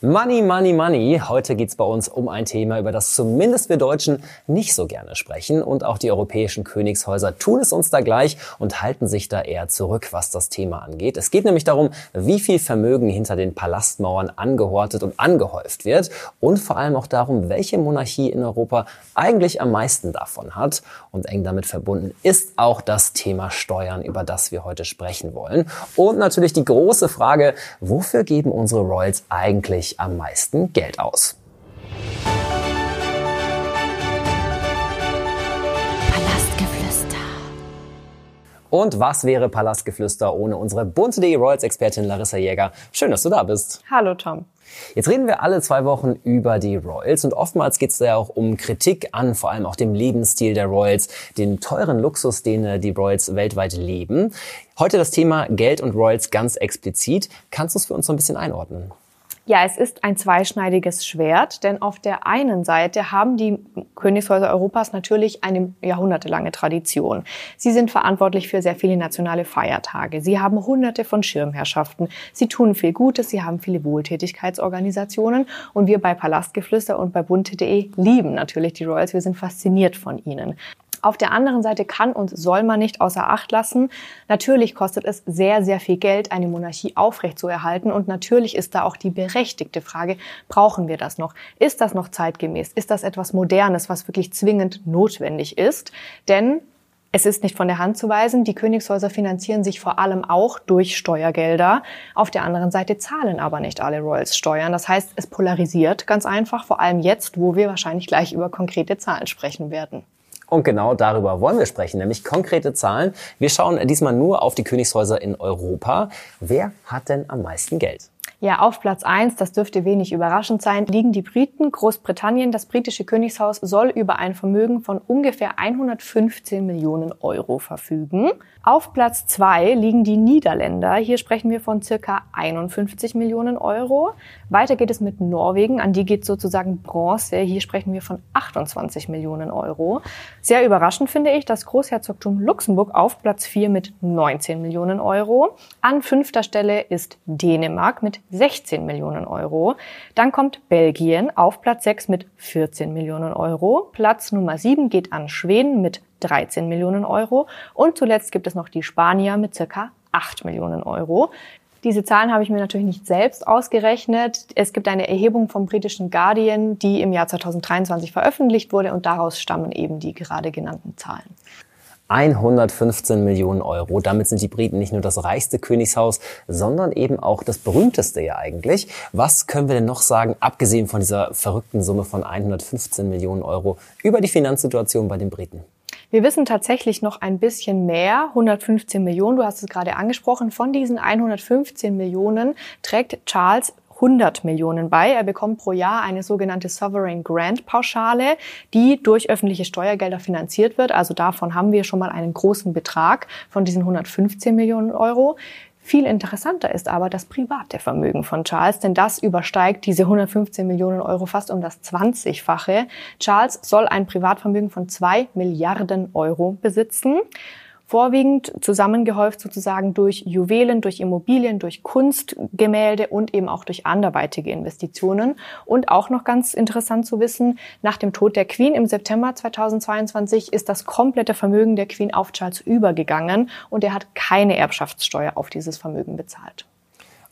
Money, Money, Money. Heute geht's bei uns um ein Thema, über das zumindest wir Deutschen nicht so gerne sprechen. Und auch die europäischen Königshäuser tun es uns da gleich und halten sich da eher zurück, was das Thema angeht. Es geht nämlich darum, wie viel Vermögen hinter den Palastmauern angehortet und angehäuft wird. Und vor allem auch darum, welche Monarchie in Europa eigentlich am meisten davon hat. Und eng damit verbunden ist auch das Thema Steuern, über das wir heute sprechen wollen. Und natürlich die große Frage, wofür geben unsere Royals eigentlich ich am meisten Geld aus? Palastgeflüster. Und was wäre Palastgeflüster ohne unsere bunte.de Royals-Expertin Larissa Jäger? Schön, dass du da bist. Hallo Tom. Jetzt reden wir alle zwei Wochen über die Royals und oftmals geht es ja auch um Kritik an, vor allem auch dem Lebensstil der Royals, den teuren Luxus, den äh, die Royals weltweit leben. Heute das Thema Geld und Royals ganz explizit. Kannst du es für uns so ein bisschen einordnen? Ja, es ist ein zweischneidiges Schwert, denn auf der einen Seite haben die Königshäuser Europas natürlich eine jahrhundertelange Tradition. Sie sind verantwortlich für sehr viele nationale Feiertage. Sie haben hunderte von Schirmherrschaften. Sie tun viel Gutes. Sie haben viele Wohltätigkeitsorganisationen. Und wir bei Palastgeflüster und bei bunte.de lieben natürlich die Royals. Wir sind fasziniert von ihnen. Auf der anderen Seite kann und soll man nicht außer Acht lassen. Natürlich kostet es sehr, sehr viel Geld, eine Monarchie aufrechtzuerhalten. Und natürlich ist da auch die berechtigte Frage, brauchen wir das noch? Ist das noch zeitgemäß? Ist das etwas Modernes, was wirklich zwingend notwendig ist? Denn es ist nicht von der Hand zu weisen, die Königshäuser finanzieren sich vor allem auch durch Steuergelder. Auf der anderen Seite zahlen aber nicht alle Royals Steuern. Das heißt, es polarisiert ganz einfach, vor allem jetzt, wo wir wahrscheinlich gleich über konkrete Zahlen sprechen werden. Und genau darüber wollen wir sprechen, nämlich konkrete Zahlen. Wir schauen diesmal nur auf die Königshäuser in Europa. Wer hat denn am meisten Geld? Ja, auf Platz eins, das dürfte wenig überraschend sein, liegen die Briten. Großbritannien, das britische Königshaus, soll über ein Vermögen von ungefähr 115 Millionen Euro verfügen. Auf Platz zwei liegen die Niederländer. Hier sprechen wir von circa 51 Millionen Euro. Weiter geht es mit Norwegen. An die geht sozusagen Bronze. Hier sprechen wir von 28 Millionen Euro. Sehr überraschend finde ich das Großherzogtum Luxemburg auf Platz vier mit 19 Millionen Euro. An fünfter Stelle ist Dänemark mit 16 Millionen Euro. Dann kommt Belgien auf Platz 6 mit 14 Millionen Euro. Platz Nummer 7 geht an Schweden mit 13 Millionen Euro. Und zuletzt gibt es noch die Spanier mit circa 8 Millionen Euro. Diese Zahlen habe ich mir natürlich nicht selbst ausgerechnet. Es gibt eine Erhebung vom britischen Guardian, die im Jahr 2023 veröffentlicht wurde und daraus stammen eben die gerade genannten Zahlen. 115 Millionen Euro. Damit sind die Briten nicht nur das reichste Königshaus, sondern eben auch das berühmteste ja eigentlich. Was können wir denn noch sagen, abgesehen von dieser verrückten Summe von 115 Millionen Euro, über die Finanzsituation bei den Briten? Wir wissen tatsächlich noch ein bisschen mehr, 115 Millionen, du hast es gerade angesprochen. Von diesen 115 Millionen trägt Charles 100 Millionen bei. Er bekommt pro Jahr eine sogenannte Sovereign Grant Pauschale, die durch öffentliche Steuergelder finanziert wird. Also davon haben wir schon mal einen großen Betrag von diesen 115 Millionen Euro. Viel interessanter ist aber das private Vermögen von Charles, denn das übersteigt diese 115 Millionen Euro fast um das 20-fache. Charles soll ein Privatvermögen von zwei Milliarden Euro besitzen vorwiegend zusammengehäuft sozusagen durch Juwelen, durch Immobilien, durch Kunstgemälde und eben auch durch anderweitige Investitionen. Und auch noch ganz interessant zu wissen, nach dem Tod der Queen im September 2022 ist das komplette Vermögen der Queen auf Charles übergegangen und er hat keine Erbschaftssteuer auf dieses Vermögen bezahlt.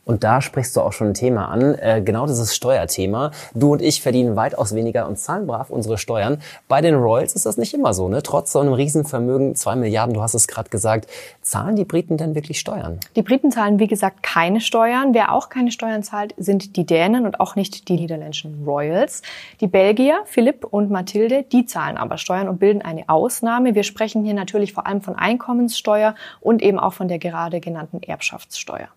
Und da sprichst du auch schon ein Thema an, äh, genau dieses Steuerthema. Du und ich verdienen weitaus weniger und zahlen brav unsere Steuern. Bei den Royals ist das nicht immer so. Ne? Trotz so einem Riesenvermögen, zwei Milliarden, du hast es gerade gesagt, zahlen die Briten denn wirklich Steuern? Die Briten zahlen, wie gesagt, keine Steuern. Wer auch keine Steuern zahlt, sind die Dänen und auch nicht die niederländischen Royals. Die Belgier, Philipp und Mathilde, die zahlen aber Steuern und bilden eine Ausnahme. Wir sprechen hier natürlich vor allem von Einkommenssteuer und eben auch von der gerade genannten Erbschaftssteuer.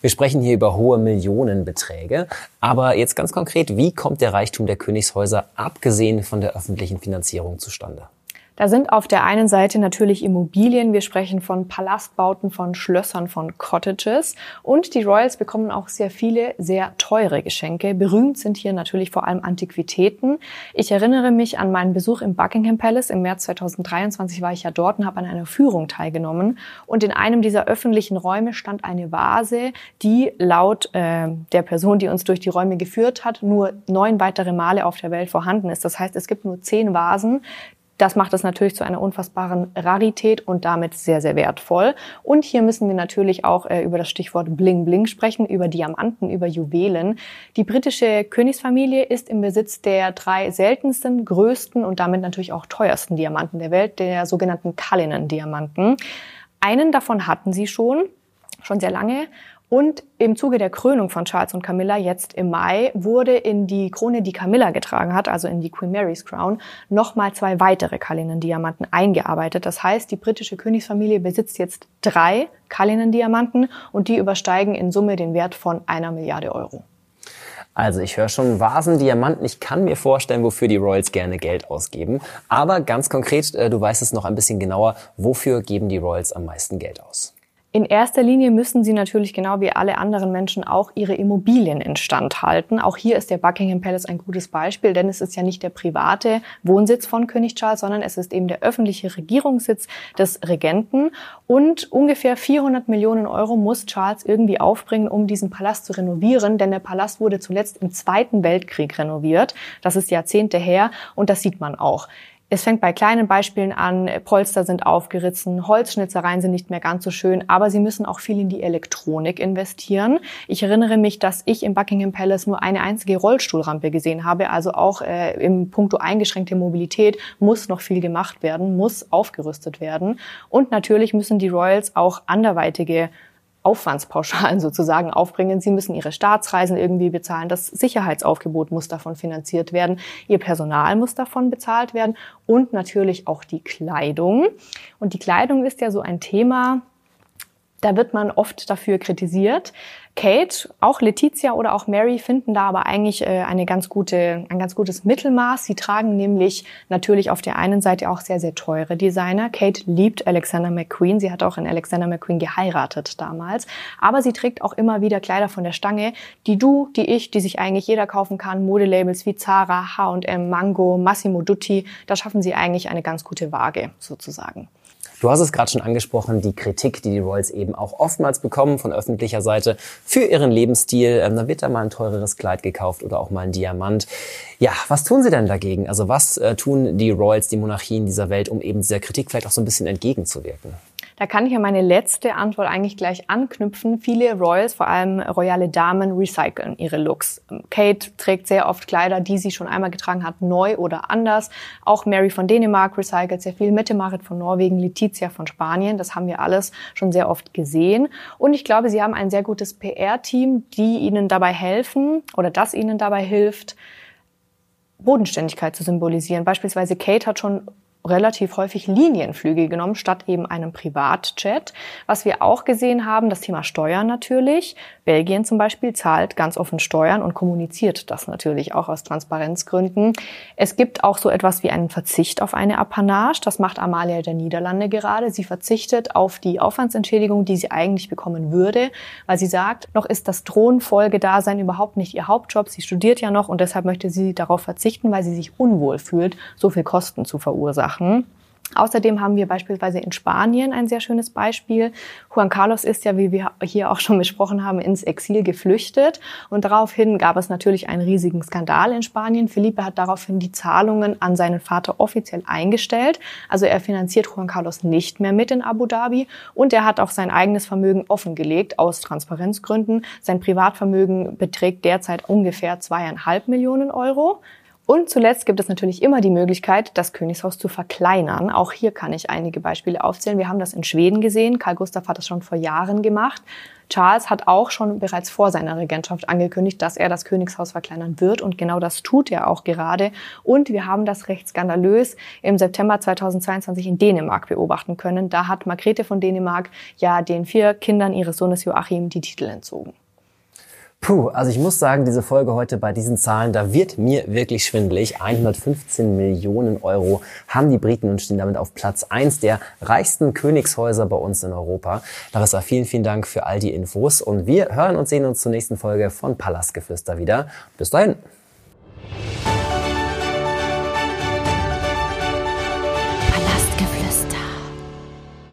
Wir sprechen hier über hohe Millionenbeträge. Aber jetzt ganz konkret, wie kommt der Reichtum der Königshäuser abgesehen von der öffentlichen Finanzierung zustande? Da sind auf der einen Seite natürlich Immobilien. Wir sprechen von Palastbauten, von Schlössern, von Cottages. Und die Royals bekommen auch sehr viele sehr teure Geschenke. Berühmt sind hier natürlich vor allem Antiquitäten. Ich erinnere mich an meinen Besuch im Buckingham Palace. Im März 2023 war ich ja dort und habe an einer Führung teilgenommen. Und in einem dieser öffentlichen Räume stand eine Vase, die laut äh, der Person, die uns durch die Räume geführt hat, nur neun weitere Male auf der Welt vorhanden ist. Das heißt, es gibt nur zehn Vasen, das macht es natürlich zu einer unfassbaren Rarität und damit sehr, sehr wertvoll. Und hier müssen wir natürlich auch äh, über das Stichwort Bling Bling sprechen, über Diamanten, über Juwelen. Die britische Königsfamilie ist im Besitz der drei seltensten, größten und damit natürlich auch teuersten Diamanten der Welt, der sogenannten Cullinan-Diamanten. Einen davon hatten sie schon, schon sehr lange. Und im Zuge der Krönung von Charles und Camilla jetzt im Mai wurde in die Krone, die Camilla getragen hat, also in die Queen Mary's Crown, nochmal zwei weitere Cullinan-Diamanten eingearbeitet. Das heißt, die britische Königsfamilie besitzt jetzt drei Cullinan-Diamanten und die übersteigen in Summe den Wert von einer Milliarde Euro. Also ich höre schon Vasen, Diamanten. Ich kann mir vorstellen, wofür die Royals gerne Geld ausgeben. Aber ganz konkret, äh, du weißt es noch ein bisschen genauer, wofür geben die Royals am meisten Geld aus? In erster Linie müssen sie natürlich genau wie alle anderen Menschen auch ihre Immobilien instand halten. Auch hier ist der Buckingham Palace ein gutes Beispiel, denn es ist ja nicht der private Wohnsitz von König Charles, sondern es ist eben der öffentliche Regierungssitz des Regenten. Und ungefähr 400 Millionen Euro muss Charles irgendwie aufbringen, um diesen Palast zu renovieren, denn der Palast wurde zuletzt im Zweiten Weltkrieg renoviert. Das ist Jahrzehnte her und das sieht man auch. Es fängt bei kleinen Beispielen an, Polster sind aufgerissen, Holzschnitzereien sind nicht mehr ganz so schön, aber sie müssen auch viel in die Elektronik investieren. Ich erinnere mich, dass ich im Buckingham Palace nur eine einzige Rollstuhlrampe gesehen habe, also auch äh, im Punkto eingeschränkte Mobilität muss noch viel gemacht werden, muss aufgerüstet werden. Und natürlich müssen die Royals auch anderweitige Aufwandspauschalen sozusagen aufbringen. Sie müssen ihre Staatsreisen irgendwie bezahlen. Das Sicherheitsaufgebot muss davon finanziert werden. Ihr Personal muss davon bezahlt werden und natürlich auch die Kleidung. Und die Kleidung ist ja so ein Thema, da wird man oft dafür kritisiert. Kate, auch Letizia oder auch Mary finden da aber eigentlich äh, eine ganz gute, ein ganz gutes Mittelmaß. Sie tragen nämlich natürlich auf der einen Seite auch sehr, sehr teure Designer. Kate liebt Alexander McQueen. Sie hat auch in Alexander McQueen geheiratet damals. Aber sie trägt auch immer wieder Kleider von der Stange, die du, die ich, die sich eigentlich jeder kaufen kann. Modelabels wie Zara, H&M, Mango, Massimo Dutti. Da schaffen sie eigentlich eine ganz gute Waage sozusagen. Du hast es gerade schon angesprochen, die Kritik, die die Royals eben auch oftmals bekommen von öffentlicher Seite für ihren Lebensstil. Ähm, da wird da mal ein teureres Kleid gekauft oder auch mal ein Diamant. Ja, was tun sie denn dagegen? Also was äh, tun die Royals, die Monarchien dieser Welt, um eben dieser Kritik vielleicht auch so ein bisschen entgegenzuwirken? Da kann ich ja meine letzte Antwort eigentlich gleich anknüpfen. Viele Royals, vor allem royale Damen, recyceln ihre Looks. Kate trägt sehr oft Kleider, die sie schon einmal getragen hat, neu oder anders. Auch Mary von Dänemark recycelt sehr viel. Mette Marit von Norwegen, Letizia von Spanien. Das haben wir alles schon sehr oft gesehen. Und ich glaube, sie haben ein sehr gutes PR-Team, die ihnen dabei helfen oder das ihnen dabei hilft, Bodenständigkeit zu symbolisieren. Beispielsweise Kate hat schon relativ häufig Linienflüge genommen, statt eben einem Privatjet. Was wir auch gesehen haben, das Thema Steuern natürlich. Belgien zum Beispiel zahlt ganz offen Steuern und kommuniziert das natürlich auch aus Transparenzgründen. Es gibt auch so etwas wie einen Verzicht auf eine Apanage. Das macht Amalia der Niederlande gerade. Sie verzichtet auf die Aufwandsentschädigung, die sie eigentlich bekommen würde, weil sie sagt, noch ist das Thronfolgedasein überhaupt nicht ihr Hauptjob. Sie studiert ja noch und deshalb möchte sie darauf verzichten, weil sie sich unwohl fühlt, so viel Kosten zu verursachen. Außerdem haben wir beispielsweise in Spanien ein sehr schönes Beispiel. Juan Carlos ist ja, wie wir hier auch schon besprochen haben, ins Exil geflüchtet. Und daraufhin gab es natürlich einen riesigen Skandal in Spanien. Felipe hat daraufhin die Zahlungen an seinen Vater offiziell eingestellt. Also er finanziert Juan Carlos nicht mehr mit in Abu Dhabi. Und er hat auch sein eigenes Vermögen offengelegt aus Transparenzgründen. Sein Privatvermögen beträgt derzeit ungefähr zweieinhalb Millionen Euro. Und zuletzt gibt es natürlich immer die Möglichkeit, das Königshaus zu verkleinern. Auch hier kann ich einige Beispiele aufzählen. Wir haben das in Schweden gesehen. Karl Gustav hat das schon vor Jahren gemacht. Charles hat auch schon bereits vor seiner Regentschaft angekündigt, dass er das Königshaus verkleinern wird. Und genau das tut er auch gerade. Und wir haben das recht skandalös im September 2022 in Dänemark beobachten können. Da hat Margrethe von Dänemark ja den vier Kindern ihres Sohnes Joachim die Titel entzogen. Puh, also ich muss sagen, diese Folge heute bei diesen Zahlen, da wird mir wirklich schwindelig. 115 Millionen Euro haben die Briten und stehen damit auf Platz eins der reichsten Königshäuser bei uns in Europa. Larissa, vielen, vielen Dank für all die Infos und wir hören und sehen uns zur nächsten Folge von Palastgeflüster wieder. Bis dahin.